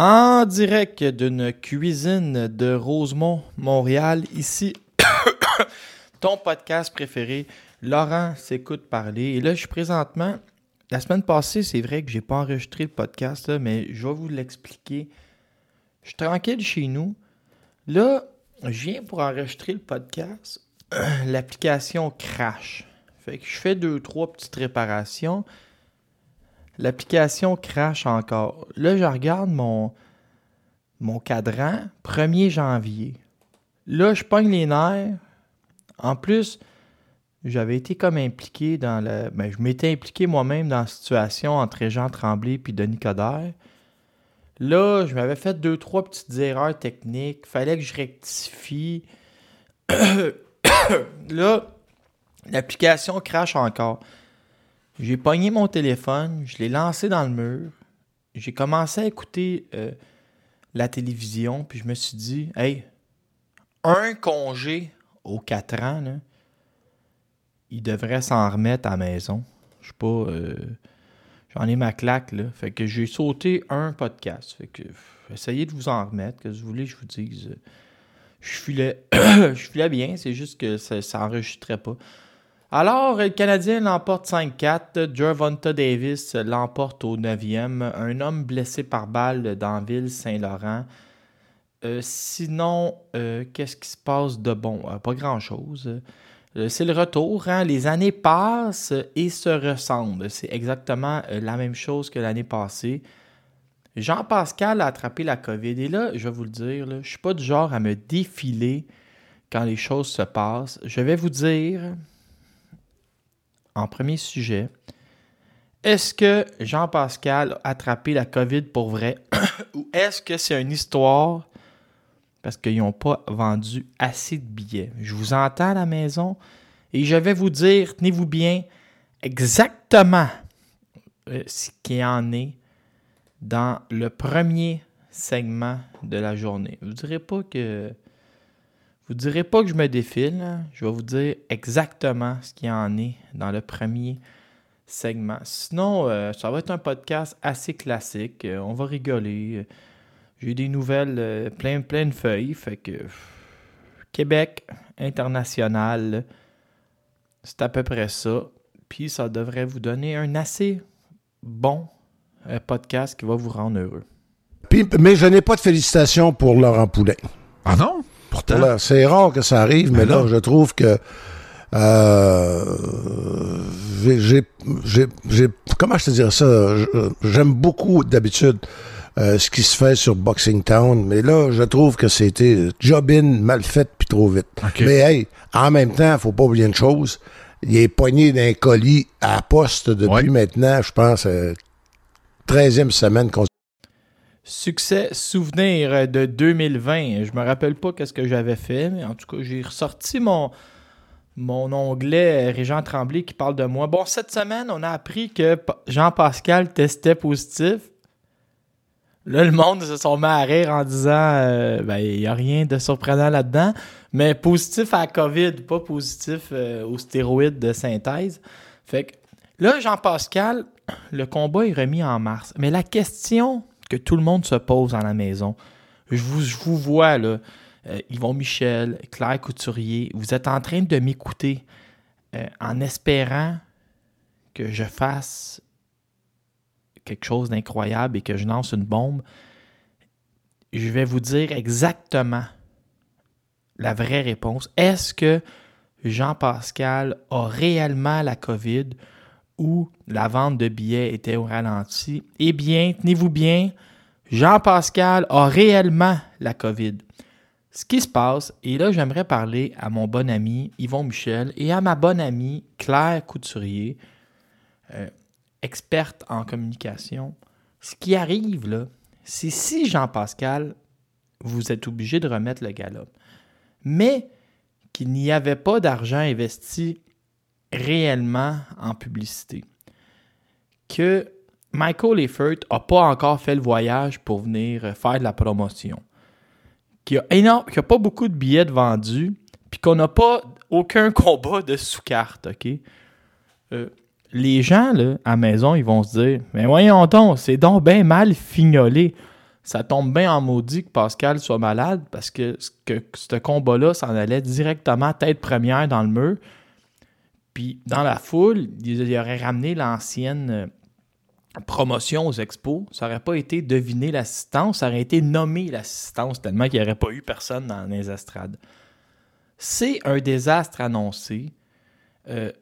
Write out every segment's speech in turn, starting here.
En direct d'une cuisine de Rosemont, Montréal, ici, ton podcast préféré, Laurent s'écoute parler. Et là, je suis présentement. La semaine passée, c'est vrai que j'ai pas enregistré le podcast, mais je vais vous l'expliquer. Je suis tranquille chez nous. Là, je viens pour enregistrer le podcast. L'application crash. Fait que je fais deux, trois petites réparations. L'application crash encore. Là, je regarde mon, mon cadran, 1er janvier. Là, je pogne les nerfs. En plus, j'avais été comme impliqué dans la. Ben, je m'étais impliqué moi-même dans la situation entre Jean Tremblay et Denis Coderre. Là, je m'avais fait deux, trois petites erreurs techniques. Fallait que je rectifie. là, l'application crash encore. J'ai pogné mon téléphone, je l'ai lancé dans le mur. J'ai commencé à écouter euh, la télévision, puis je me suis dit, hey, un congé aux 4 ans, il devrait s'en remettre à la maison. Je sais pas. euh, J'en ai ma claque, là. Fait que j'ai sauté un podcast. Fait que essayez de vous en remettre, que vous voulez je vous dise. Je filais, je filais bien, c'est juste que ça, ça enregistrait pas. Alors, le Canadien l'emporte 5-4. Gervonta Davis l'emporte au 9e. Un homme blessé par balle dans Ville Saint-Laurent. Euh, sinon, euh, qu'est-ce qui se passe de bon? Euh, pas grand-chose. C'est le retour. hein. Les années passent et se ressemblent. C'est exactement la même chose que l'année passée. Jean-Pascal a attrapé la COVID. Et là, je vais vous le dire, je ne suis pas du genre à me défiler quand les choses se passent. Je vais vous dire, en premier sujet, est-ce que Jean-Pascal a attrapé la COVID pour vrai? Ou est-ce que c'est une histoire parce qu'ils n'ont pas vendu assez de billets? Je vous entends à la maison et je vais vous dire, tenez-vous bien, exactement euh, ce qu'il en est dans le premier segment de la journée. Vous ne direz pas que vous direz pas que je me défile. hein. Je vais vous dire exactement ce qu'il en est dans le premier segment. Sinon, euh, ça va être un podcast assez classique. Euh, on va rigoler. Euh, J'ai des nouvelles euh, plein, plein de feuilles. Fait que pff, Québec international, c'est à peu près ça. Puis ça devrait vous donner un assez bon euh, podcast qui va vous rendre heureux. Puis- mais je n'ai pas de félicitations pour Laurent Poulet. Ah non? Pourtant. Pour la- C'est rare que ça arrive, mais Ben là, non. je trouve que euh, j'ai- j'ai, j'ai, j'ai- comment je te dirais ça? Je- J'aime beaucoup d'habitude euh, ce qui se fait sur Boxing Town, mais là, je trouve que c'était job-in mal fait puis trop vite. Mais hey, en même temps, faut pas oublier une chose. Il est pogné d'un colis à poste depuis Ouais. maintenant, je pense, euh, 13e semaine qu'on Succès souvenir de 2020. Je me rappelle pas qu'est-ce que j'avais fait, mais en tout cas, j'ai ressorti mon, mon onglet Régent Tremblay qui parle de moi. Bon, cette semaine, on a appris que Pa- Jean-Pascal testait positif. Là, le monde se sont mis à rire en disant euh, ben, il n'y a rien de surprenant là-dedans, mais positif à COVID, pas positif euh, aux stéroïdes de synthèse. Fait que là, Jean-Pascal, le combat est remis en mars. Mais la question que tout le monde se pose à la maison, je vous, je vois, là, euh, Yvon Michel, Claire Couturier, vous êtes en train de m'écouter euh, en espérant que je fasse quelque chose d'incroyable et que je lance une bombe. Je vais vous dire exactement la vraie réponse. Est-ce que Jean-Pascal a réellement la COVID ou la vente de billets était au ralenti? Eh bien, tenez-vous bien, Jean-Pascal a réellement la COVID. Ce qui se passe, et là j'aimerais parler à mon bon ami Yvon Michel et à ma bonne amie Claire Couturier, euh, experte en communication. Ce qui arrive là, c'est si Jean-Pascal, vous êtes obligé de remettre le galop, mais qu'il n'y avait pas d'argent investi réellement en publicité, que Michael Effort n'a pas encore fait le voyage pour venir faire de la promotion, qu'il n'y a, a, pas beaucoup de billets vendus, puis qu'on n'a pas aucun combat de sous-carte, OK? Euh, les gens, là, à la maison, ils vont se dire Mais voyons donc, c'est donc bien mal fignolé. Ça tombe bien en maudit que Pascal soit malade parce que, que ce combat-là s'en allait directement tête première dans le mur. Puis dans la foule, il, aurait ramené l'ancienne euh, promotion aux expos. Ça n'aurait pas été deviner l'assistance, ça aurait été nommer l'assistance tellement qu'il n'y aurait pas eu personne dans les estrades. C'est un désastre annoncé. Euh,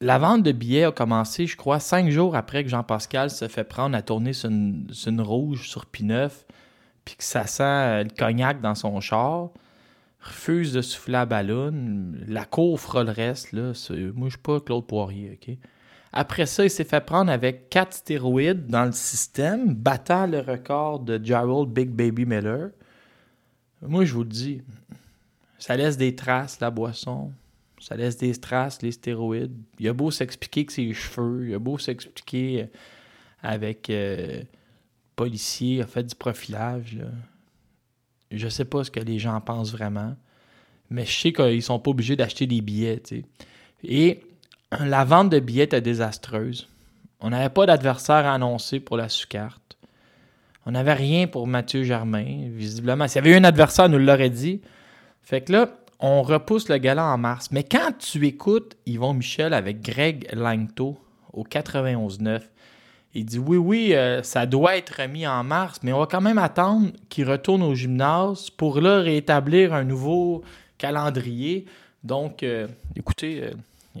la vente de billets a commencé, je crois, cinq jours après que Jean-Pascal se fait prendre à tourner sur une rouge sur P9, puis que ça sent euh, le cognac dans son char. Refuse de souffler la ballon. La cour fera le reste. Là. Moi, je suis pas Claude Poirier. ok? Après ça, il s'est fait prendre avec quatre stéroïdes dans le système, battant le record de Gerald Big Baby Miller. Moi, je vous le dis, ça laisse des traces, la boisson. Ça laisse des traces, les stéroïdes. Il a beau s'expliquer que c'est les cheveux, il a beau s'expliquer avec euh, policier, a fait du profilage. Là. Je sais pas ce que les gens pensent vraiment, mais je sais qu'ils sont pas obligés d'acheter des billets. Et la vente de billets était désastreuse. On n'avait pas d'adversaire à annoncer pour la sous-carte. On n'avait rien pour Mathieu Germain, visiblement. S'il y avait eu un adversaire, on nous l'aurait dit. Fait que là, on repousse le gala en mars. Mais quand tu écoutes Yvon Michel avec Greg Langto au 91-9, il dit oui, oui, euh, ça doit être remis en mars, mais on va quand même attendre qu'il retourne au gymnase pour là rétablir un nouveau calendrier. Donc, euh, écoutez, euh,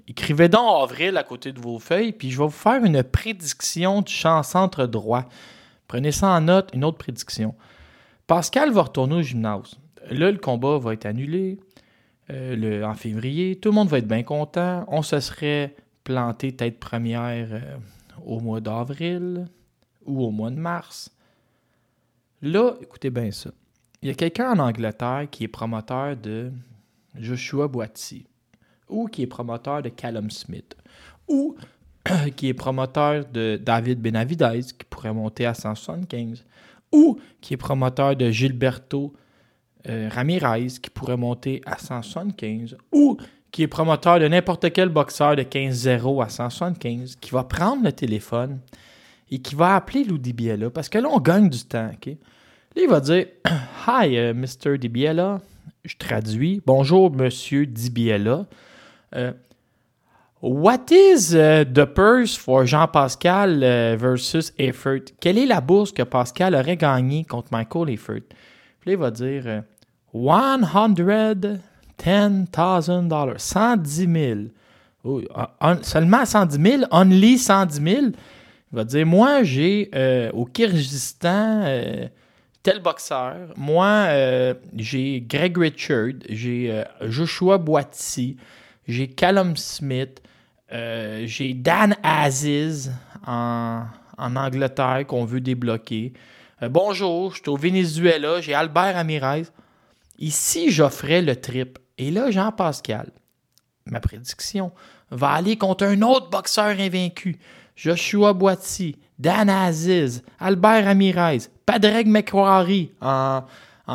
écrivez donc avril à côté de vos feuilles, puis je vais vous faire une prédiction du champ centre droit. Prenez ça en note, une autre prédiction. Pascal va retourner au gymnase. Là, le combat va être annulé. en février, tout le monde va être bien content. On se serait planté tête première au mois d'avril ou au mois de mars. Là, écoutez bien ça. Il y a quelqu'un en Angleterre qui est promoteur de Joshua Boiti, ou qui est promoteur de Callum Smith, ou qui est promoteur de David Benavidez, qui pourrait monter à 175, ou qui est promoteur de Gilberto euh, Ramirez, qui pourrait monter à 175, ou qui est promoteur de n'importe quel boxeur de 15-0 à 175, qui va prendre le téléphone et qui va appeler Lou Dibiella, parce que là, on gagne du temps. ok? Là, il va dire Hi, uh, Mr. Dibiella. Je traduis. Bonjour, Monsieur Dibiella. Uh, what is uh, the purse for Jean-Pascal uh, versus Effort? Quelle est la bourse que Pascal aurait gagnée contre Michael Effort? Puis là, il va dire 100 $10,000. 110 000. seulement 110 000. Only 110 000. Il va dire Moi, j'ai euh, au Kyrgyzstan euh, tel boxeur. Moi, euh, j'ai Greg Richard. J'ai Joshua Boiti. J'ai Callum Smith. j'ai Dan Aziz en, en Angleterre qu'on veut débloquer. bonjour, je suis au Venezuela. J'ai Albert Amirez. Ici, j'offrais le trip. Et là, Jean-Pascal, ma prédiction, va aller contre un autre boxeur invaincu, Joshua Boiti, Dan Aziz, Albert Ramirez, Padraig McQuarrie en,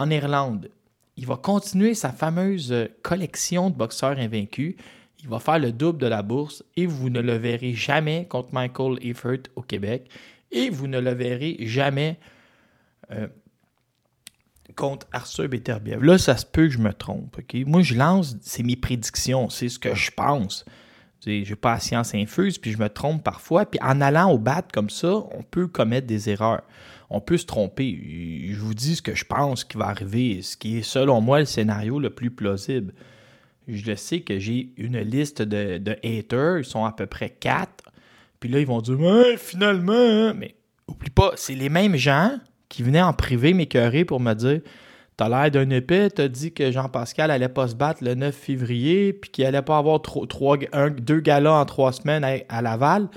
Irlande. Il va continuer sa fameuse collection de boxeurs invaincus. Il va faire le double de la bourse et vous ne le verrez jamais contre Michael Effort au Québec. Et vous ne le verrez jamais euh, contre Arthur Beterbiev. Là, ça se peut que je me trompe. Moi, je lance, c'est mes prédictions, c'est ce que je pense. Je n'ai pas la science infuse, puis je me trompe parfois. Puis en allant au bat comme ça, on peut commettre des erreurs. On peut se tromper. Je vous dis ce que je pense qui va arriver, ce qui est selon moi le scénario le plus plausible. Je le sais que j'ai une liste de, de, haters, ils sont à peu près quatre. Puis là, ils vont dire Mais finalement, hein. mais oublie pas, c'est les mêmes gens qui venaient en privé m'écœurer pour me dire T'as l'air d'un épée, t'as dit que Jean-Pascal allait pas se battre le 9 février, puis qu'il allait pas avoir trois, deux galas en trois semaines à, Laval.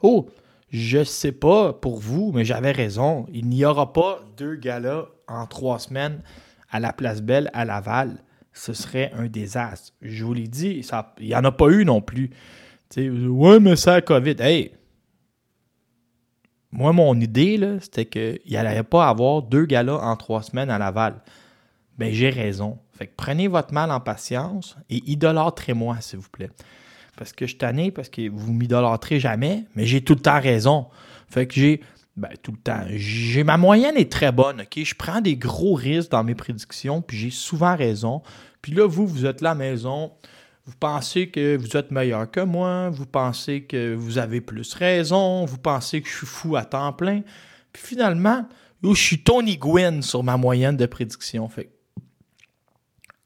Oh, je sais pas pour vous, mais j'avais raison. Il n'y aura pas deux galas en trois semaines à la Place Belle à Laval. Ce serait un désastre. Je vous l'ai dit, il n'y en a pas eu non plus. sais, ouais, mais c'est la COVID. Hey, moi, mon idée, c'était qu'il n'allait pas avoir deux galas en trois semaines à Laval. Ben, j'ai raison. Fait que prenez votre mal en patience et idolâtrez-moi, s'il vous plaît. Parce que je suis tanné, parce que vous m'idolâtrez jamais, mais j'ai tout le temps raison. Fait que j'ai. Ben, tout le temps. J'ai ma moyenne est très bonne, OK? Je prends des gros risques dans mes prédictions, puis j'ai souvent raison. Puis là, vous, vous êtes la maison, vous pensez que vous êtes meilleur que moi, vous pensez que vous avez plus raison, vous pensez que je suis fou à temps plein? Puis finalement, je suis Tony Gwynn sur ma moyenne de prédiction. Fait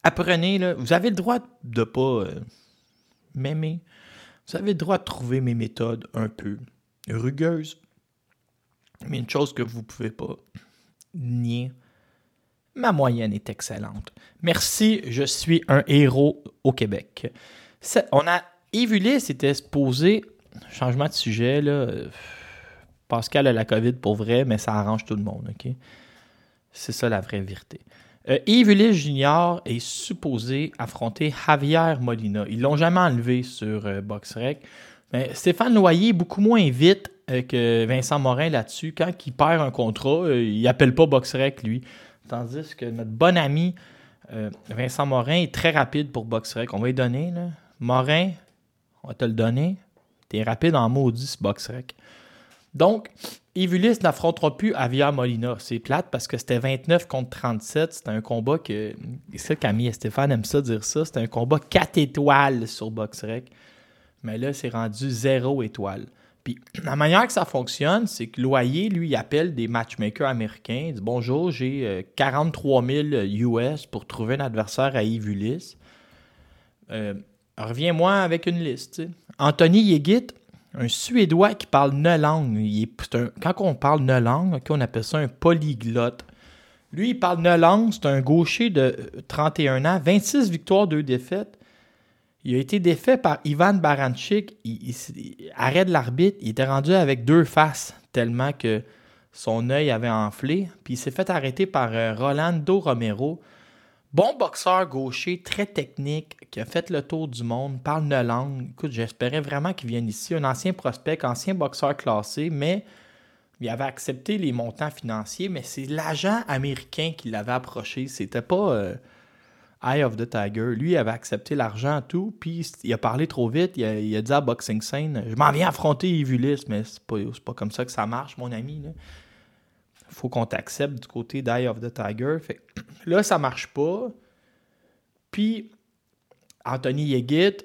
apprenez, là, vous avez le droit de ne pas euh, m'aimer. Vous avez le droit de trouver mes méthodes un peu rugueuses. Mais une chose que vous ne pouvez pas nier, ma moyenne est excellente. Merci, je suis un héros au Québec. On a Yves c'était exposé, changement de sujet, là. Pascal a la COVID pour vrai, mais ça arrange tout le monde, OK? C'est ça la vraie vérité. Euh, Yves Junior est supposé affronter Javier Molina. Ils l'ont jamais enlevé sur euh, BoxRec. Mais Stéphane Loyer beaucoup moins vite euh, que Vincent Morin là-dessus. Quand il perd un contrat, euh, il appelle pas BoxRec, lui. Tandis que notre bon ami euh, Vincent Morin est très rapide pour BoxRec. On va lui donner. Morin, on va te le donner. T'es rapide en maudit, ce BoxRec. Donc, Evulis n'affrontera plus Avia Molina. C'est plate parce que c'était 29 contre 37. C'était un combat que. C'est ça, Camille et Stéphane aiment ça dire ça. C'était un combat 4 étoiles sur BoxRec. Mais là, c'est rendu 0 étoile. La manière que ça fonctionne, c'est que Loyer, lui, il appelle des matchmakers américains. Il dit Bonjour, j'ai 43 000 US pour trouver un adversaire à Yves euh, Reviens-moi avec une liste. Anthony Yegit, un Suédois qui parle neuf langues. quand on parle neuf langues, on appelle ça un polyglotte. Lui, il parle neuf langues. C'est un gaucher de 31 ans, 26 victoires, 2 défaites. Il a été défait par Ivan Baranchik. Il, arrête l'arbitre. Il était rendu avec deux faces tellement que son œil avait enflé. Puis il s'est fait arrêter par euh, Rolando Romero. Bon boxeur gaucher, très technique, qui a fait le tour du monde, parle une langue. Écoute, j'espérais vraiment qu'il vienne ici. Un ancien prospect, ancien boxeur classé, mais il avait accepté les montants financiers, mais c'est l'agent américain qui l'avait approché. C'était pas. Euh, Eye of the Tiger. Lui, il avait accepté l'argent, tout, puis il a parlé trop vite. Il a, dit à Boxing Scene Je m'en viens affronter Evulis, mais c'est pas, pas comme ça que ça marche, mon ami. Il faut qu'on t'accepte du côté d'Eye of the Tiger. Fait, là, ça marche pas. Puis, Anthony Yegit,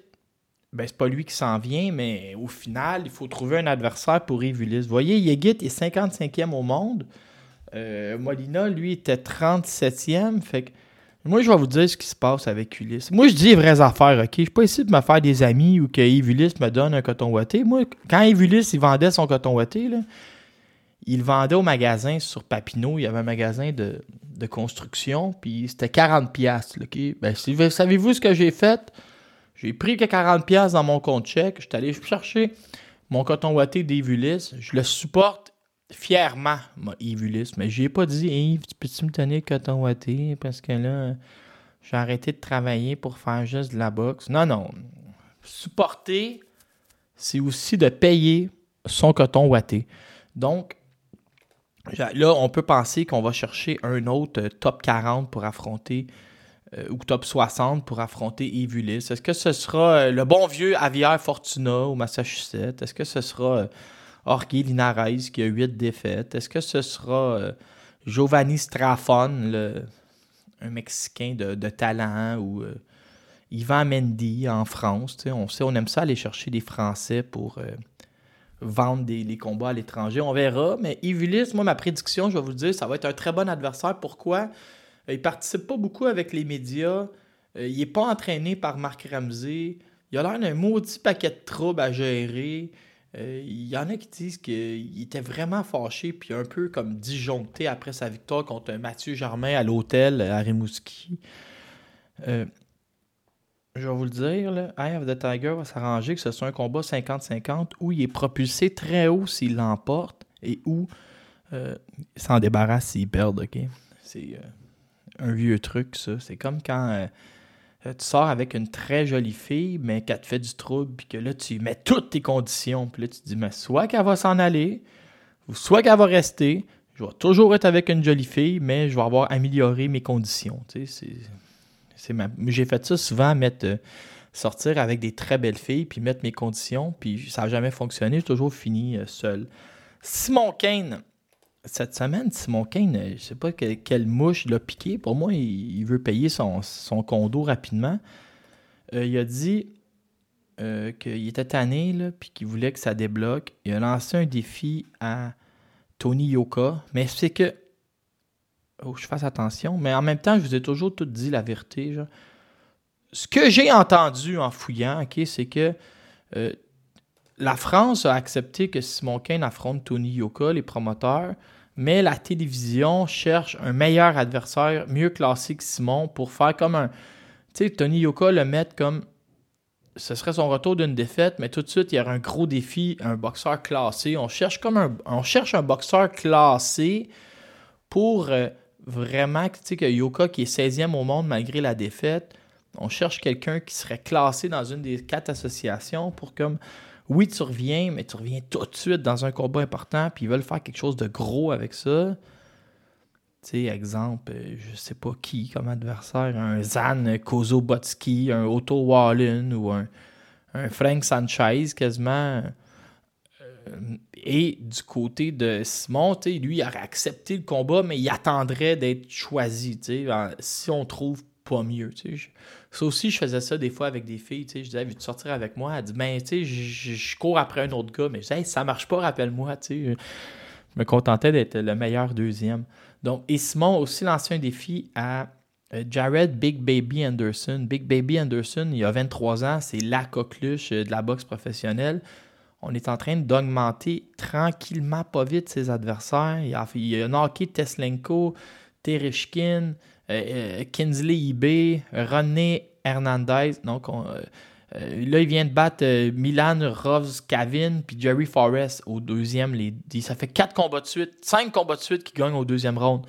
ben, c'est pas lui qui s'en vient, mais au final, il faut trouver un adversaire pour Evulis. Vous voyez, Yegit est 55e au monde. Euh, Molina, lui, était 37e. Fait que moi, je vais vous dire ce qui se passe avec Ulysse. Moi, je dis les vraies affaires, OK? Je suis pas ici de me faire des amis ou que Yves me donne un coton ouaté. Moi, quand Yves il vendait son coton ouaté, il vendait au magasin sur Papineau. Il y avait un magasin de, construction, puis c'était 40$. pièces. OK? Ben, savez-vous ce que j'ai fait? J'ai pris que 40$ dans mon compte chèque. Je suis allé chercher mon coton ouaté d'Yves. Je le supporte fièrement Yves Ulysse, mais j'ai pas dit Yves, peux-tu me tenir le coton ouaté? Parce que là, j'ai arrêté de travailler pour faire juste de la boxe. Non, non. Supporter, c'est aussi de payer son coton ouaté. Donc, là, on peut penser qu'on va chercher un autre euh, top 40 pour affronter, euh, ou top 60 pour affronter Yves Est-ce que ce sera euh, le bon vieux Avier Fortuna au Massachusetts? Est-ce que ce sera Jorge Linares qui a 8 défaites? Est-ce que ce sera Giovanni Strafon, un Mexicain de, talent, ou Ivan Mendy en France? On sait, on aime ça aller chercher des Français pour vendre des, les combats à l'étranger. On verra. Mais Ivulis, moi, ma prédiction, je vais vous le dire, ça va être un très bon adversaire. Pourquoi? Euh, il participe pas beaucoup avec les médias. Euh, il n'est pas entraîné par Marc Ramsey. Il a l'air d'un maudit paquet de troubles à gérer. Euh, il y en a qui disent qu'il était vraiment fâché puis un peu comme disjoncté après sa victoire contre Mathieu Germain à l'hôtel à Rimouski je vais vous le dire, là, Eye of the Tiger va s'arranger que ce soit un combat 50-50 où il est propulsé très haut s'il l'emporte et où euh, il s'en débarrasse s'il perd, ok? C'est euh, un vieux truc, ça. C'est comme quand euh, tu sors avec une très jolie fille, mais qu'elle te fait du trouble, puis que là, tu mets toutes tes conditions, puis là, tu te dis, mais soit qu'elle va s'en aller, ou soit qu'elle va rester. Je vais toujours être avec une jolie fille, mais je vais avoir amélioré mes conditions. Tu sais, c'est j'ai fait ça souvent, mettre, euh, sortir avec des très belles filles, puis mettre mes conditions, puis ça n'a jamais fonctionné. J'ai toujours fini euh, seul. Simon Kane, cette semaine, Simon Kane, euh, je sais pas quelle, mouche l'a piqué. Pour moi, il, veut payer son, condo rapidement. il a dit qu'il était tanné, puis qu'il voulait que ça débloque. Il a lancé un défi à Tony Yoka, mais c'est que Oh, je fasse attention. Mais en même temps, je vous ai toujours tout dit la vérité. Ce que j'ai entendu en fouillant, c'est que euh, la France a accepté que Simon Kane affronte Tony Yoka, les promoteurs, mais la télévision cherche un meilleur adversaire, mieux classé que Simon, pour faire comme un. Tu sais, Tony Yoka le mettre comme. Ce serait son retour d'une défaite, mais tout de suite, il y aurait un gros défi, un boxeur classé. On cherche un boxeur classé pour. Euh, vraiment tu sais, que Yoka, qui est 16e au monde malgré la défaite, on cherche quelqu'un qui serait classé dans une des quatre associations pour comme, oui, tu reviens, mais tu reviens tout de suite dans un combat important, puis ils veulent faire quelque chose de gros avec ça. Tu sais, exemple, euh, je sais pas qui comme adversaire, un Zan Kozobotsky, un Otto Wallin ou un, Frank Sanchez quasiment. Euh, et du côté de Simon, lui, il aurait accepté le combat, mais il attendrait d'être choisi, si on trouve pas mieux. Ça aussi, je faisais ça des fois avec des filles. Je disais, veux-tu sortir avec moi? Elle dit, ben, tu sais, je cours après un autre gars, mais je disais, ça marche pas, rappelle-moi. Je me contentais d'être le meilleur deuxième. Donc, et Simon a aussi lancé un défi à euh, Jared Big Baby Anderson. Big Baby Anderson, il a 23 ans, c'est la coqueluche euh, de la boxe professionnelle on est en train d'augmenter tranquillement, pas vite, ses adversaires. Il a, il a Teslenko, Tereshkin, euh, euh, Kinsley Ibé, René Hernandez. Donc, euh, là, il vient de battre Milan Rovs Kavin puis Jerry Forrest au deuxième. Ça fait quatre combats de suite, cinq combats de suite qui gagnent au deuxième round.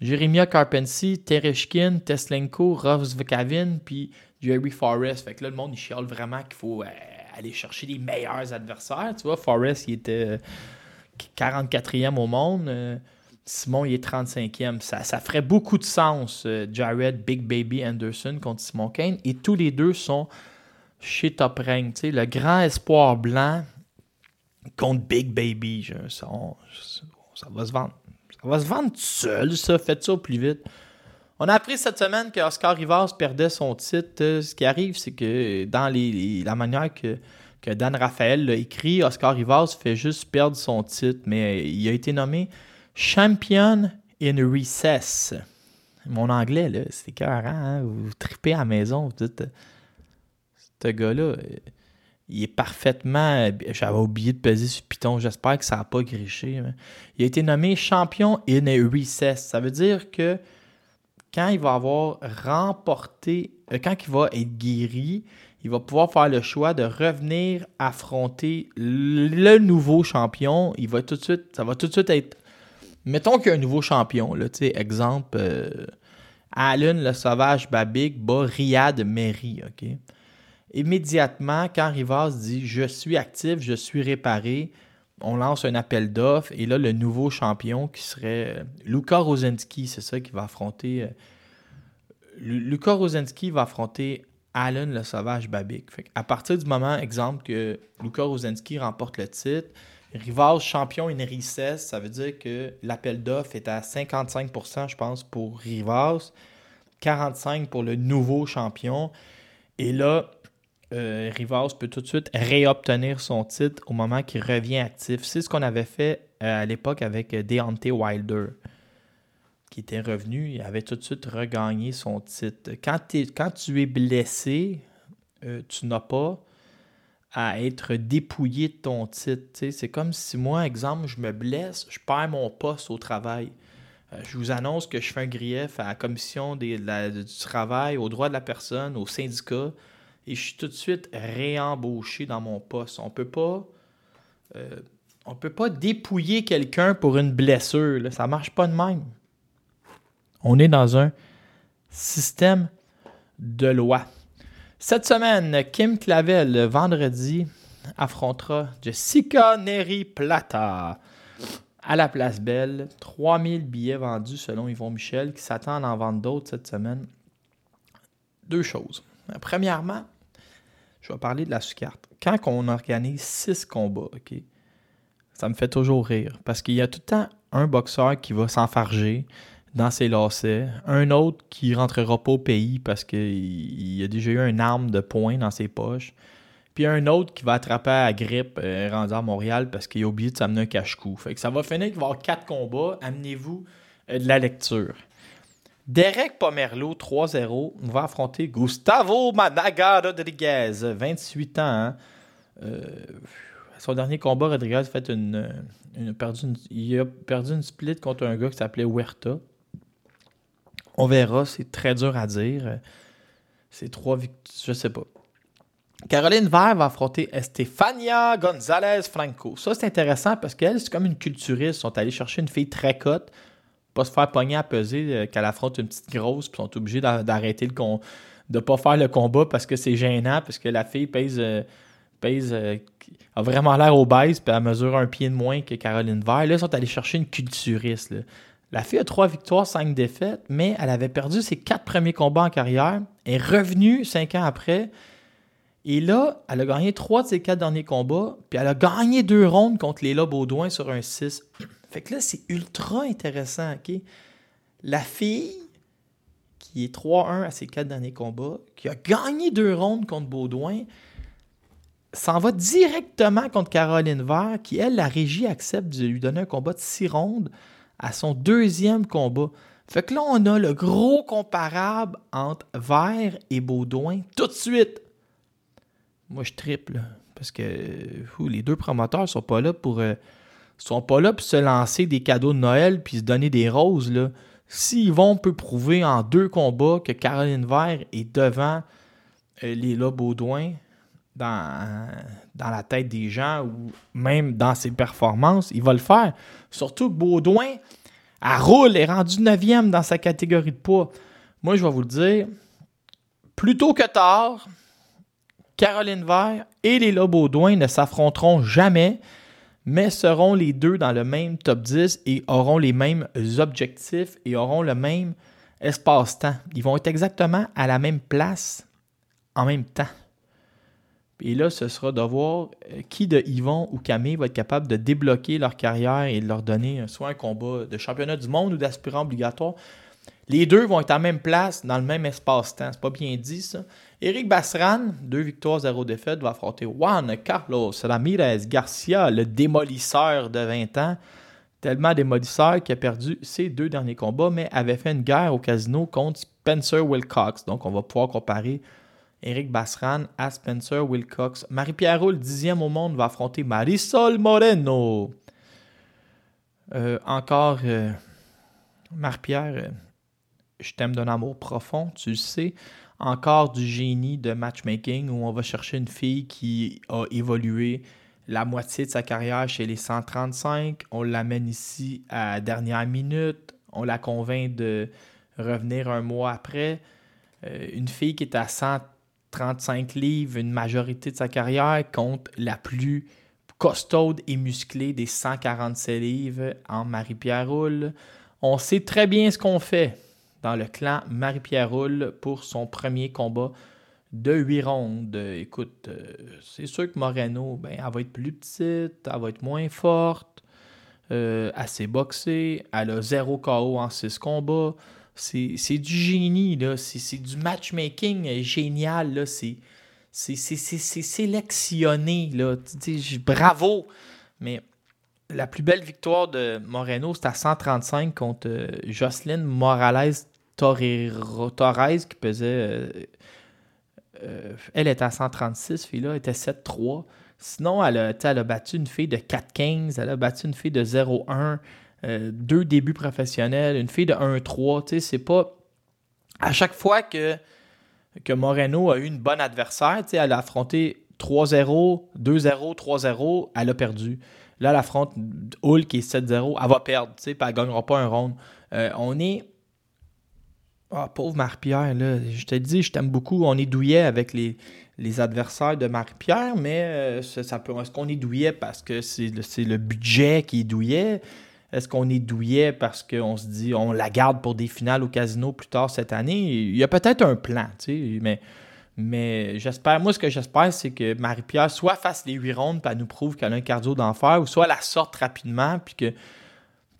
Jeremiah Carpensy, Tereshkin, Teslenko, Rovs Kavin puis Jerry Forrest. Fait que là, le monde, il chiale vraiment qu'il faut aller chercher les meilleurs adversaires. Tu vois, Forrest, il était 44e au monde. Simon, il est 35e. Ça, ferait beaucoup de sens, euh, Jared Big Baby Anderson contre Simon Kane. Et tous les deux sont chez Top Rank. Le grand espoir blanc contre Big Baby. ça, va se vendre. Ça va se vendre tout seul, ça. Faites ça au plus vite. On a appris cette semaine que Oscar Rivas perdait son titre. Euh, ce qui arrive, c'est que dans la manière que, Dan Raphaël l'a écrit, Oscar Rivas fait juste perdre son titre, mais il a été nommé Champion in Recess. Mon anglais, là, c'est écœurant. Hein? Vous tripez à la maison, vous dites, ce gars-là, il est parfaitement. J'avais oublié de peser sur Python. J'espère que ça n'a pas griché. Il a été nommé champion in recess. Ça veut dire que quand il va avoir remporté, euh, quand il va être guéri, il va pouvoir faire le choix de revenir affronter le nouveau champion. Il va tout de suite, ça va tout de suite être. Mettons qu'il y a un nouveau champion, là, exemple, euh, Allen le sauvage Babik bat Riyad Meri, OK? Immédiatement, quand Rivas dit je suis actif, je suis réparé, on lance un appel d'offres et là, le nouveau champion qui serait euh, Luka c'est ça qui va affronter. Euh, Luka va affronter Alan le Sauvage Babik. à partir du moment, exemple, que Luka Rosenski remporte le titre, Rivas champion in recess, ça veut dire que l'appel d'offres est à 55%, je pense, pour Rivas, 45% pour le nouveau champion. Et là, euh, Rivas peut tout de suite réobtenir son titre au moment qu'il revient actif. C'est ce qu'on avait fait euh, à l'époque avec euh, Deontay Wilder, qui était revenu, il avait tout de suite regagné son titre. Quand, quand tu es blessé, tu n'as pas à être dépouillé de ton titre. C'est comme si moi, exemple, je me blesse, je perds mon poste au travail. je vous annonce que je fais un grief à la commission du travail, au droit de la personne, au syndicat et je suis tout de suite réembauché dans mon poste. On peut pas. Euh, on peut pas dépouiller quelqu'un pour une blessure. Là. Ça marche pas de même. On est dans un système de loi. Cette semaine, Kim Clavel, vendredi, affrontera Jessica Neri Plata à la Place Belle. 3000 billets vendus selon Yvon Michel, qui s'attend à en vendre d'autres cette semaine. Deux choses. Premièrement, je vais parler de la sous-carte. Quand on organise six combats, OK, ça me fait toujours rire. Parce qu'il y a tout le temps un boxeur qui va s'enfarger dans ses lacets, un autre qui rentrera pas au pays parce qu'il a déjà eu une arme de poing dans ses poches, puis un autre qui va attraper à grippe euh, rendu à Montréal parce qu'il a oublié de s'amener un cache-cou. Fait que ça va finir qu'il va y avoir quatre combats. Amenez-vous euh, de la lecture. Derek Pomerlo, 3-0, va affronter Gustavo Managa Rodriguez, 28 ans. Hein. Euh, son dernier combat, Rodriguez fait une, perdu il a perdu une split contre un gars qui s'appelait Huerta. On verra, c'est très dur à dire. C'est trois victoires, je sais pas. Caroline Vert va affronter Estefania González Franco. Ça, c'est intéressant parce qu'elle, c'est comme une culturiste. Ils sont allés chercher une fille très cote pas se faire pogner à peser euh, qu'elle affronte une petite grosse, puis sont obligés d'arrêter le con de pas faire le combat parce que c'est gênant, parce que la fille pèse, euh, pèse euh, a vraiment l'air obèse, puis elle mesure un pied de moins que Caroline Vert. Là, ils sont allés chercher une culturiste. La fille a trois victoires, cinq défaites, mais elle avait perdu ses quatre premiers combats en carrière, est revenue cinq ans après. Et là, elle a gagné trois de ses quatre derniers combats, puis elle a gagné deux rondes contre Léla Baudouin sur un 6. Fait que là, c'est ultra intéressant, OK? La fille qui est 3-1 à ses quatre derniers combats, qui a gagné deux rondes contre Baudouin, s'en va directement contre Caroline Vert, qui, elle, la régie accepte de lui donner un combat de six rondes à son deuxième combat. Fait que là, on a le gros comparable entre Vert et Baudouin tout de suite. Moi, je triple, parce que les deux promoteurs sont pas là pour... Euh, sont pas là pour se lancer des cadeaux de Noël puis se donner des roses. Là. S'ils vont, peut prouver en deux combats que Caroline Vert est devant euh, Baudouin dans, dans la tête des gens ou même dans ses performances, il va le faire. Surtout que Baudouin, elle roule, est rendu 9e dans sa catégorie de poids. Moi, je vais vous le dire, plus tôt que tard, Caroline Vert et Léla Baudouin ne s'affronteront jamais mais seront les deux dans le même top 10 et auront les mêmes objectifs et auront le même espace-temps. Ils vont être exactement à la même place en même temps. Et là, ce sera de voir euh, qui de Yvon ou Camille va être capable de débloquer leur carrière et de leur donner soit un combat de championnat du monde ou d'aspirant obligatoire. Les deux vont être à la même place, dans le même espace-temps. C'est pas bien dit, ça. Eric Basran, deux victoires, zéro défaite, va affronter Juan Carlos Ramirez Garcia, le démolisseur de 20 ans. Tellement démolisseur qu'il a perdu ses deux derniers combats, mais avait fait une guerre au casino contre Spencer Wilcox. Donc, on va pouvoir comparer Eric Basran à Spencer Wilcox. Marie-Pierre Roule, dixième au monde, va affronter Marisol Moreno. Euh, encore, euh, Marie-Pierre, euh, je t'aime d'un amour profond, tu le sais encore du génie de matchmaking où on va chercher une fille qui a évolué la moitié de sa carrière chez les 135. On l'amène ici à la dernière minute. On la convainc de revenir un mois après. Une fille qui est à 135 livres une majorité de sa carrière contre la plus costaude et musclé des 147 livres en Marie-Pierre Roule. On sait très bien ce qu'on fait dans le clan Marie-Pierre Roule pour son premier combat de 8 rondes. Écoute, euh, c'est sûr que Moreno, ben, elle va être plus petite, elle va être moins forte, euh, assez boxée, elle a zéro KO en 6 combats. C'est du génie, là. C'est du matchmaking génial, là. C'est c'est sélectionné, là. bravo! Mais la plus belle victoire de Moreno, c'était à 135 contre euh, Jocelyn Morales Torres, qui pesait. Euh, euh, elle était à 136, fille-là, était 7-3. Sinon, elle a, elle a, battu une fille de 4-15, elle a battu une fille de 0-1, deux débuts professionnels, une fille de 1-3. C'est pas. À chaque fois que que Moreno a eu une bonne adversaire. elle a affronté 3-0, 2-0, 3-0, elle a perdu. Là, elle affronte Hull qui est 7-0, elle va perdre, puis elle ne gagnera pas un round. Euh, on est. Ah, pauvre Marie-Pierre, là. Je te dis, je t'aime beaucoup. On est douillet avec les, les adversaires de Marie-Pierre, mais euh, ça, peut. Est-ce qu'on est douillet parce que c'est le, le budget qui est douillet? Est-ce qu'on est douillet parce qu'on se dit on la garde pour des finales au casino plus tard cette année? Il y a peut-être un plan, tu sais, mais, j'espère, moi ce que j'espère, c'est que Marie-Pierre soit fasse les huit rondes, puis elle nous prouve qu'elle a un cardio d'enfer, ou soit la sorte rapidement, puis que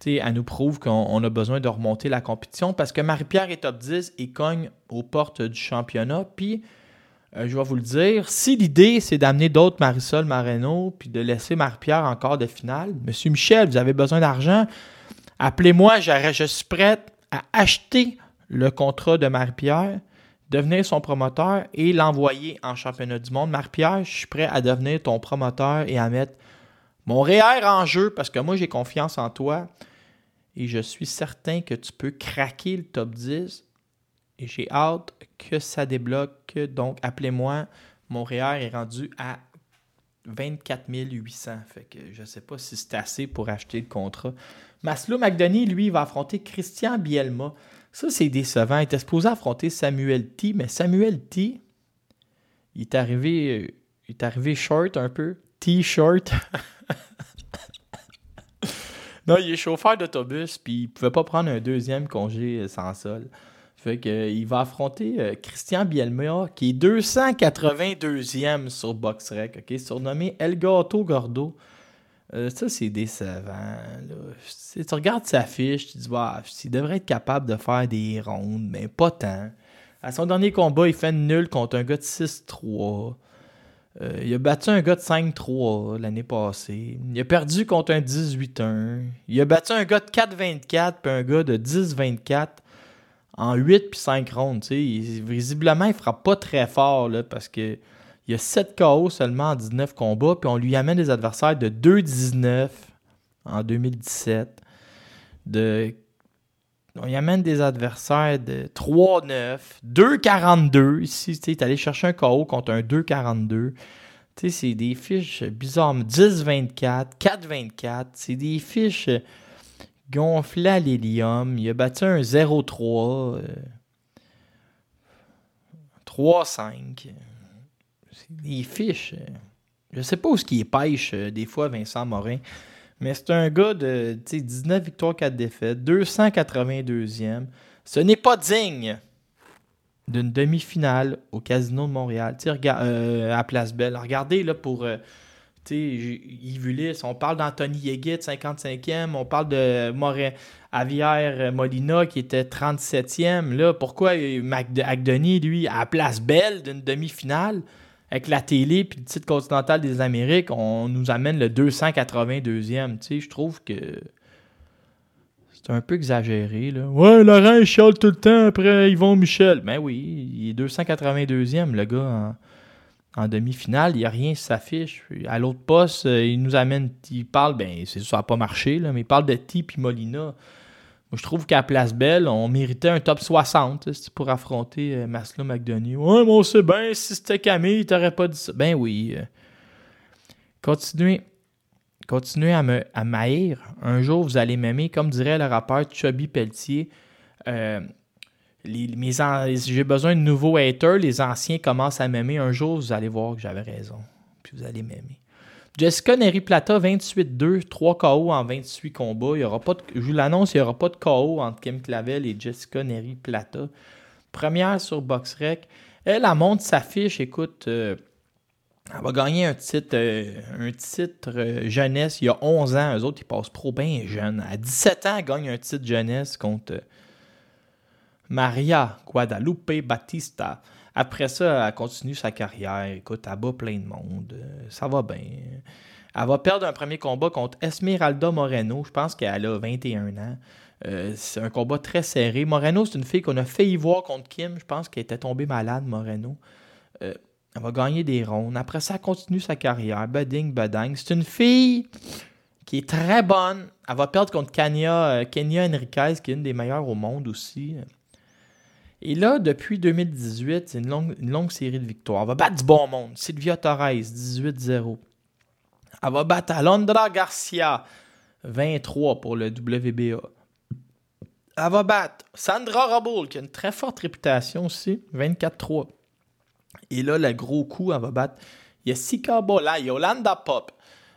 elle nous prouve qu'on a besoin de remonter la compétition parce que Marie-Pierre est top 10 et cogne aux portes du championnat. Puis euh, je vais vous le dire, si l'idée c'est d'amener d'autres Marisol Mareno puis de laisser Marie-Pierre encore de finale, Monsieur Michel, vous avez besoin d'argent, appelez-moi, je suis prête à acheter le contrat de Marie-Pierre, devenir son promoteur et l'envoyer en championnat du monde. Marie-Pierre, je suis prêt à devenir ton promoteur et à mettre mon REER en jeu parce que moi j'ai confiance en toi et je suis certain que tu peux craquer le top 10 et j'ai hâte que ça débloque. Donc, appelez-moi. Montréal est rendu à 24 800. Fait que je ne sais pas si c'est assez pour acheter le contrat. Maslow McDonough, lui, va affronter Christian Bielma. Ça, c'est décevant. Il était supposé affronter Samuel T, mais Samuel T, il est arrivé, il est arrivé short un peu. T-short. non, il est chauffeur d'autobus, puis il pouvait pas prendre un deuxième congé sans sol. Fait que, euh, il va affronter euh, Christian Bielma, qui est 282e sur BoxRec, ok, surnommé El Gato Gordo. Euh, ça, c'est décevant. Tu regardes sa fiche, tu te dis, il devrait être capable de faire des rondes, mais pas tant. À son dernier combat, il fait nul contre un gars de 6-3. il a battu un gars de 5-3 l'année passée. Il a perdu contre un 18-1. Il a battu un gars de 4-24 puis un gars de 10-24 en 8 puis 5 rondes. visiblement, il frappe pas très fort parce que il y a 7 KO seulement en 19 combats, puis on lui amène des adversaires de 2-19 en 2017. De... On lui amène des adversaires de 3-9, 2-42. Ici, tu es allé chercher un KO contre un 2-42. C'est des fiches bizarres. 10-24, 4-24. C'est des fiches gonflé à l'hélium. Il a battu un 0-3. 3-5. Euh, c'est des fiches. Euh. Je sais pas où ce qui pêche euh, des fois, Vincent Morin. Mais c'est un gars de 19 victoires, 4 défaites, 282e. Ce n'est pas digne d'une demi-finale au Casino de Montréal, à Place Belle. Regardez là pour Yves Ulysse, on parle d'Anthony Yeguit, 55e, on parle de Morin, Avière Molina qui était 37e. Là, pourquoi Agdoni, lui, à place belle d'une demi-finale, avec la télé et le titre continental des Amériques, on nous amène le 282e. Je trouve que c'est un peu exagéré. Là. Ouais, Laurent, il chiale tout le temps après Yvon Michel. Ben oui, il est 282e, le gars, en demi-finale, il n'y a rien qui s'affiche. À l'autre poste, euh, il nous amène, il parle, ben c'est ça n'a pas marché, là, mais il parle de Tip et Molina. Moi, je trouve qu'à Place Belle, on méritait un top 60 pour affronter euh, Maslow McDonough. Ouais, mais on sait bien, si c'était Camille, t'aurais pas dit ça. Ben oui. Euh. continuez, continuez à me à. Un jour, vous allez m'aimer, comme dirait le rappeur Chubby Pelletier j'ai besoin de nouveaux haters, les anciens commencent à m'aimer. Un jour, vous allez voir que j'avais raison. Puis vous allez m'aimer. Jessica Neri Plata, 28-2, 3 KO en 28 combats. Il y aura pas je vous l'annonce, il n'y aura pas de KO entre Kim Clavel et Jessica Neri Plata. Première sur BoxRec. Elle, elle monte sa fiche, écoute, euh, elle va gagner un titre, euh, un titre euh, jeunesse il y a 11 ans. Eux autres, ils passent pro bien jeunes. À 17 ans, elle gagne un titre jeunesse contre Maria Guadalupe Batista. Après ça, elle continue sa carrière. Écoute, elle bat plein de monde. Ça va bien. Elle va perdre un premier combat contre Esmeralda Moreno. Je pense qu'elle a 21 ans. c'est un combat très serré. Moreno, c'est une fille qu'on a failli voir contre Kim. Je pense qu'elle était tombée malade, Moreno. Elle va gagner des rondes. Après ça, elle continue sa carrière. Budding, budding. C'est une fille qui est très bonne. Elle va perdre contre Kenya, euh, Kenya Enriquez, qui est une des meilleures au monde aussi. Et là, depuis 2018, c'est une longue, série de victoires. Elle va battre du bon monde. Sylvia Torres, 18-0. Elle va battre Alondra Garcia, 23 pour le WBA. Elle va battre Sandra Robles, qui a une très forte réputation aussi, 24-3. Et là, le gros coup, elle va battre Jessica Bola, Yolanda Pop.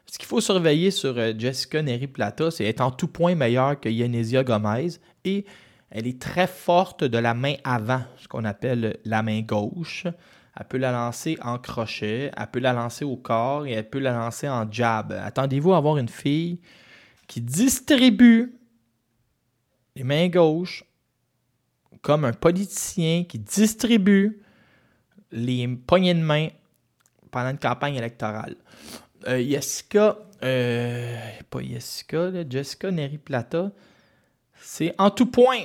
Ce qu'il faut surveiller sur euh, Jessica Neri Plata, c'est être en tout point meilleure que Yenesia Gomez. Et elle est très forte de la main avant, ce qu'on appelle la main gauche. Elle peut la lancer en crochet, elle peut la lancer au corps et elle peut la lancer en jab. Attendez-vous à avoir une fille qui distribue les mains gauches comme un politicien qui distribue les poignées de main pendant une campagne électorale. Euh, Jessica, euh, pas Jessica, Jessica Neri Plata, c'est en tout point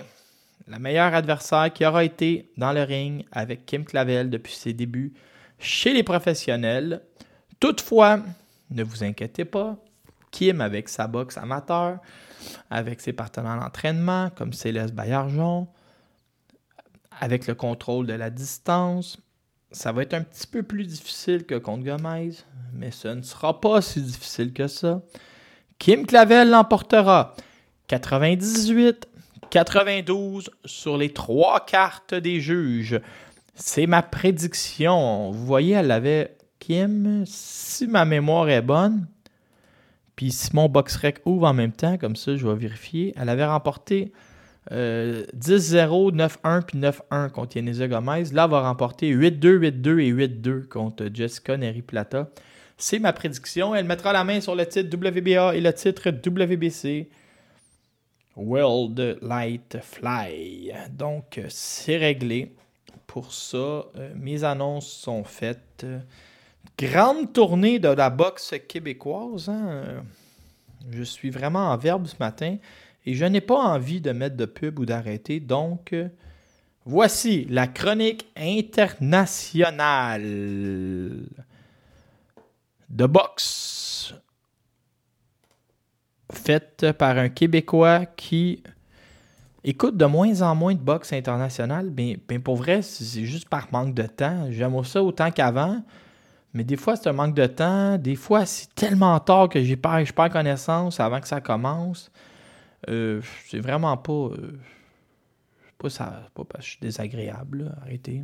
la meilleure adversaire qui aura été dans le ring avec Kim Clavel depuis ses débuts chez les professionnels. Toutefois, ne vous inquiétez pas, Kim avec sa boxe amateur, avec ses partenaires d'entraînement comme Céleste Bayarjon, avec le contrôle de la distance, ça va être un petit peu plus difficile que contre Gomez, mais ce ne sera pas si difficile que ça. Kim Clavel l'emportera 98, 92 sur les trois cartes des juges. C'est ma prédiction. Vous voyez, elle avait Kim, si ma mémoire est bonne, puis si mon box rec ouvre en même temps, comme ça je vais vérifier, elle avait remporté 10-0, euh, 9-1 puis 9-1 contre Yanisa Gomez. Là, elle va remporter 8-2, 8-2 et 8-2 contre Jessica Neri Plata. C'est ma prédiction. Elle mettra la main sur le titre WBA et le titre WBC. World Light Fly. Donc, c'est réglé. Pour ça, euh, mes annonces sont faites. Grande tournée de la boxe québécoise. Hein. Je suis vraiment en verbe ce matin. Et je n'ai pas envie de mettre de pub ou d'arrêter. Donc, voici la chronique internationale de boxe faite par un Québécois qui écoute de moins en moins de boxe internationale. Mais, ben, pour vrai, c'est juste par manque de temps. J'aime ça autant qu'avant. Mais des fois, c'est un manque de temps. Des fois, c'est tellement tard que j'ai je perds connaissance avant que ça commence. Euh, c'est vraiment pas. Euh, pas ça. Pas parce je suis désagréable, arrêtez.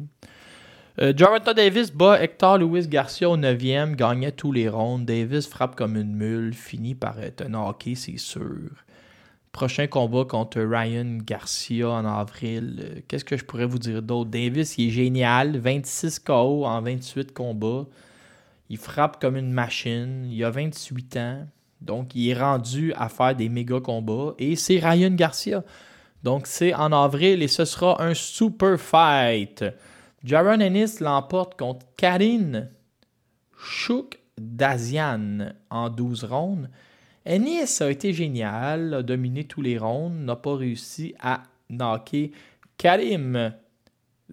Euh, Jonathan Davis bat Hector Louis Garcia au 9e, gagnait tous les rondes. Davis frappe comme une mule, finit par être un hockey, c'est sûr. Prochain combat contre Ryan Garcia en avril. Qu'est-ce que je pourrais vous dire d'autre? Davis, il est génial. 26 KO en 28 combats. Il frappe comme une machine. Il a 28 ans. Donc, il est rendu à faire des méga combats. Et c'est Ryan Garcia. Donc, c'est en avril et ce sera un super fight. Jaron Ennis l'emporte contre Karine Chouk Dazian en 12 rondes. Ennis a été génial, a dominé tous les rondes, n'a pas réussi à knocker Karim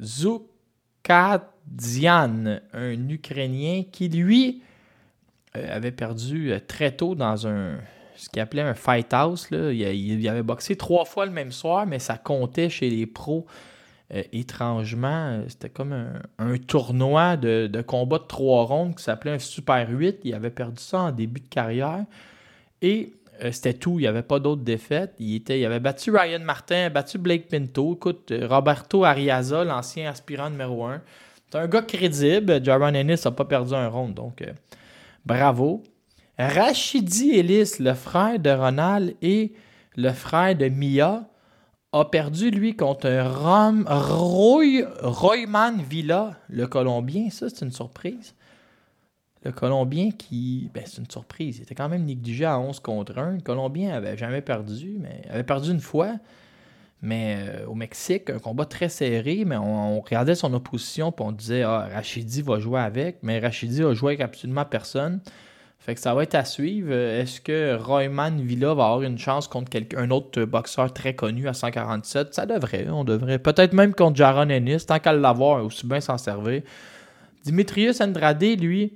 Zoukadian, un Ukrainien qui, lui, euh, avait perdu euh, très tôt dans un ce qu'il appelait un fight house. Là. Il, avait boxé trois fois le même soir, mais ça comptait chez les pros. Euh, étrangement, c'était comme un, tournoi de, de, combat de trois rondes qui s'appelait un Super 8. Il avait perdu ça en début de carrière. Et c'était tout. Il n'y avait pas d'autres défaites. Il, était, il avait battu Ryan Martin, battu Blake Pinto. Écoute, Roberto Ariaza, l'ancien aspirant numéro un. C'est un gars crédible. Jaron Ennis n'a pas perdu un round. Donc, Bravo. Rachidi Ellis, le frère de Ronald et le frère de Mia, a perdu, lui, contre Rom, Roy, Royman Villa, le Colombien. Ça, c'est une surprise. Le Colombien qui. Ben, c'est une surprise. Il était quand même négligé à 11 contre 1. Le Colombien avait jamais perdu, mais avait perdu une fois. Mais euh, au Mexique, un combat très serré, mais on, regardait son opposition et on disait Ah, Rachidi va jouer avec, mais Rachidi a joué avec absolument personne. Fait que ça va être à suivre. Est-ce que Royman Villa va avoir une chance contre un autre boxeur très connu à 147 Ça devrait, on devrait. Peut-être même contre Jaron Ennis, tant qu'à l'avoir, aussi bien s'en servir. Dimitrius Andrade, lui,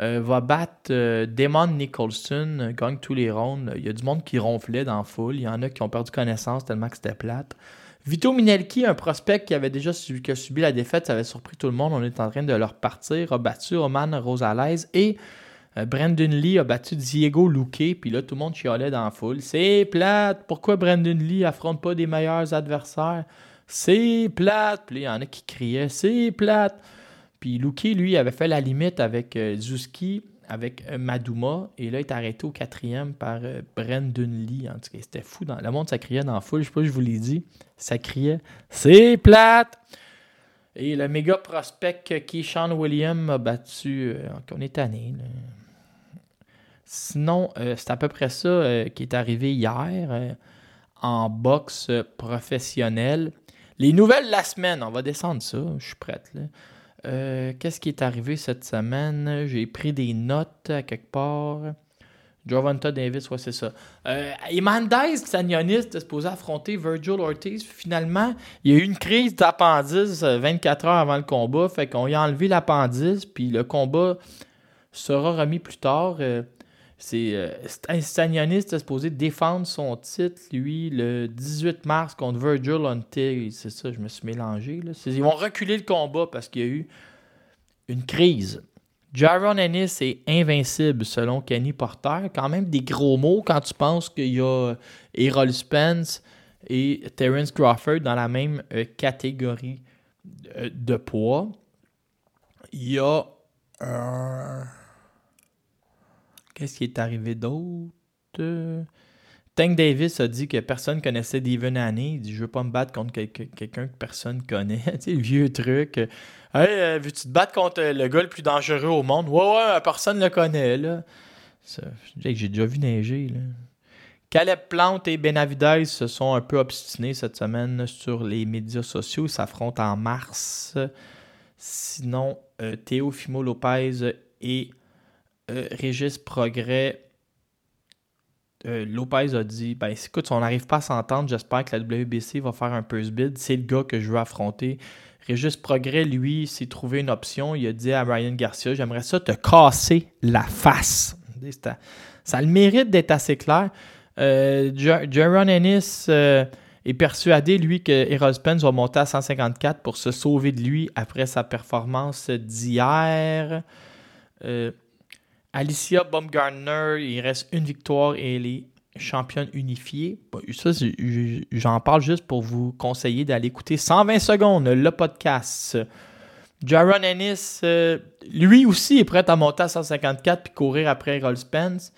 euh, va battre euh, Damon Nicholson, euh, gagne tous les rounds. Il y a du monde qui ronflait dans la foule. Il y en a qui ont perdu connaissance tellement que c'était plate. Vito Minelki, un prospect qui avait déjà subi, subi la défaite, ça avait surpris tout le monde. On est en train de leur partir. A battu Roman Rosales et Brandon Lee a battu Diego Luque. Puis là, tout le monde chialait dans la foule. C'est plate. Pourquoi Brandon Lee affronte pas des meilleurs adversaires? C'est plate. Puis il y en a qui criaient. C'est plate. Puis Luki, lui, avait fait la limite avec euh, Zuski, avec euh, Maduma, et là, il est arrêté au quatrième par euh, Brandon Lee. En tout cas, c'était fou. Dans... Le monde, ça criait dans la foule. Je sais pas si je vous l'ai dit. Ça criait « C'est plate! » Et le méga prospect Keyshawn William a battu... on est tanné. Sinon, c'est à peu près ça qui est arrivé hier en boxe professionnelle. Les nouvelles de la semaine, on va descendre ça. Je suis prête. Euh, qu'est-ce qui est arrivé cette semaine? J'ai pris des notes à quelque part. Jovanta Davis, ouais, c'est ça. Euh, Imandez, Sagnoniste, est supposé affronter Virgil Ortiz. Finalement, il y a eu une crise d'appendice 24 euh, heures avant le combat. Fait qu'on y a enlevé l'appendice, puis le combat sera remis plus tard. Euh, c'est euh, Stagnonis est supposé défendre son titre, lui, le 18 mars contre Virgil Hunter. C'est ça, je me suis mélangé. Là. Ils vont reculer le combat parce qu'il y a eu une crise. Jaron Ennis est invincible selon Kenny Porter. Quand même des gros mots quand tu penses qu'il y a Errol Spence et Terence Crawford dans la même euh, catégorie de, de, poids. Il y a. Qu'est-ce qui est arrivé d'autre? Tank Davis a dit que personne connaissait Devon Haney. Il dit Je veux pas me battre contre quelqu'un que personne connaît. tu sais, le vieux truc. Hey, euh, veux-tu te battre contre le gars le plus dangereux au monde? Ouais, ouais, personne le connaît, là. J'ai déjà vu neiger, là. Caleb Plante et Benavidez se sont un peu obstinés cette semaine sur les médias sociaux. Ils s'affrontent en mars. Sinon, euh, Théo Fimo Lopez et euh, Régis Progrès, euh, Lopez a dit ben écoute, si on n'arrive pas à s'entendre, j'espère que la WBC va faire un peu bid. C'est le gars que je veux affronter. Régis Progrès, lui, s'est trouvé une option. Il a dit à Ryan Garcia J'aimerais ça te casser la face. Ça le mérite d'être assez clair. Euh, Jaron Ennis euh, est persuadé, lui, que Errol Spence va monter à 154 pour se sauver de lui après sa performance d'hier. Euh, Alicia Baumgartner, il reste une victoire et elle est championne unifiée. J'en parle juste pour vous conseiller d'aller écouter 120 secondes le podcast. Jaron Ennis, euh, lui aussi, est prêt à monter à 154 puis courir après Roll Spence.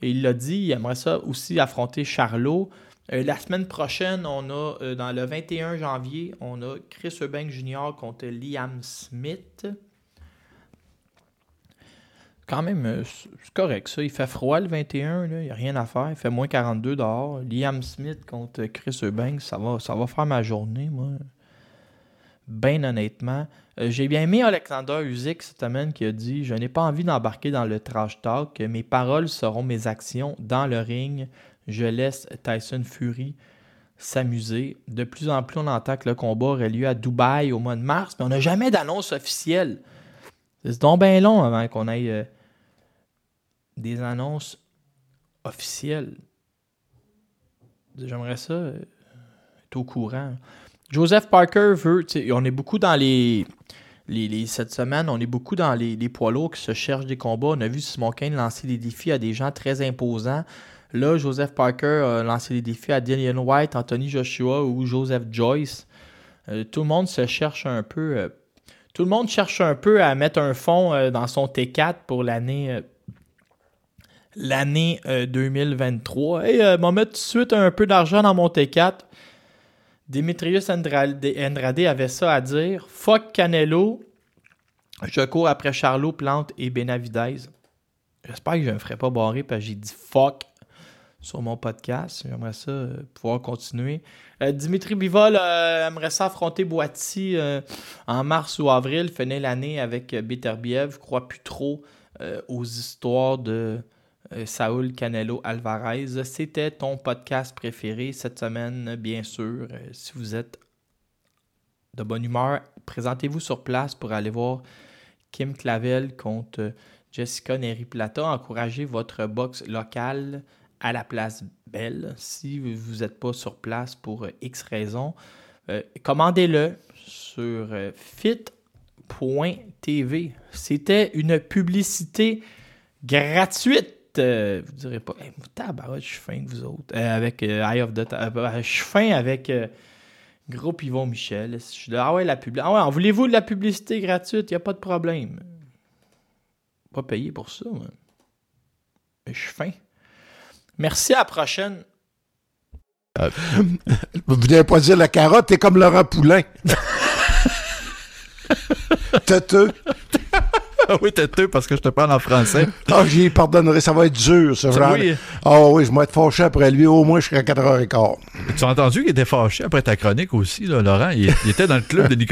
Il l'a dit, il aimerait ça aussi affronter Charlot. Euh, la semaine prochaine, on a, euh, dans le 21 janvier, on a Chris Eubank Jr. contre Liam Smith quand même, euh, c'est correct ça. Il fait froid le 21, il n'y a rien à faire. Il fait moins 42 dehors. Liam Smith contre Chris Eubanks, ça va, ça va faire ma journée, moi. Bien honnêtement. Euh, j'ai bien aimé Alexander Usyk cette semaine qui a dit Je n'ai pas envie d'embarquer dans le trash talk. Mes paroles seront mes actions dans le ring. Je laisse Tyson Fury s'amuser. De plus en plus, on entend que le combat aurait lieu à Dubaï au mois de mars, mais on n'a jamais d'annonce officielle. C'est donc bien long avant qu'on aille euh, des annonces officielles. J'aimerais ça euh, être au courant. Joseph Parker veut. On est beaucoup dans les, Cette semaine, on est beaucoup dans les, poids lourds qui se cherchent des combats. On a vu Simon Kane lancer des défis à des gens très imposants. Là, Joseph Parker a lancé des défis à Dillian White, Anthony Joshua ou Joseph Joyce. Euh, tout le monde se cherche un peu tout le monde cherche un peu à mettre un fond euh, dans son T4 pour l'année l'année 2023. Et euh, m'a mettre tout de suite un peu d'argent dans mon T4. Demetrius Andrade, avait ça à dire. Fuck Canelo. Je cours après Charlot, Plante et Benavidez. J'espère que je ne me ferai pas barrer parce que j'ai dit fuck sur mon podcast. J'aimerais ça euh, pouvoir continuer. Euh, Dimitri Bivol euh, aimerait ça affronter Boiti en mars ou avril, finir l'année avec Beterbiev. Je crois plus trop aux histoires de Saul Canelo Alvarez. C'était ton podcast préféré cette semaine, bien sûr. si vous êtes de bonne humeur, présentez-vous sur place pour aller voir Kim Clavel contre Jessica Neri-Plata. Encouragez votre box locale à la place Belle. Si vous n'êtes pas sur place pour euh, X raisons, euh, commandez-le sur euh, fit.tv. C'était une publicité gratuite. Vous direz pas, hey, je suis fin de vous autres. avec Eye of the Je suis fin avec Groupe Yvon Michel. ah ouais, la pub. Ah ouais, voulez-vous de la publicité gratuite? Il n'y a pas de problème. Pas payé pour ça, Mais je suis fin. Merci, à la prochaine. Euh, vous venez pas dire la carotte, t'es comme Laurent Poulain. Têteux. Oui, têteux, parce que je te parle en français. Ah, j'y pardonnerai, ça va être dur, ce genre. Oui. Ah oui, je vais être fâché après lui, au moins jusqu'à 4h15. Tu as entendu qu'il était fâché après ta chronique aussi, là, Laurent? Il, il était dans le club de Nicolas.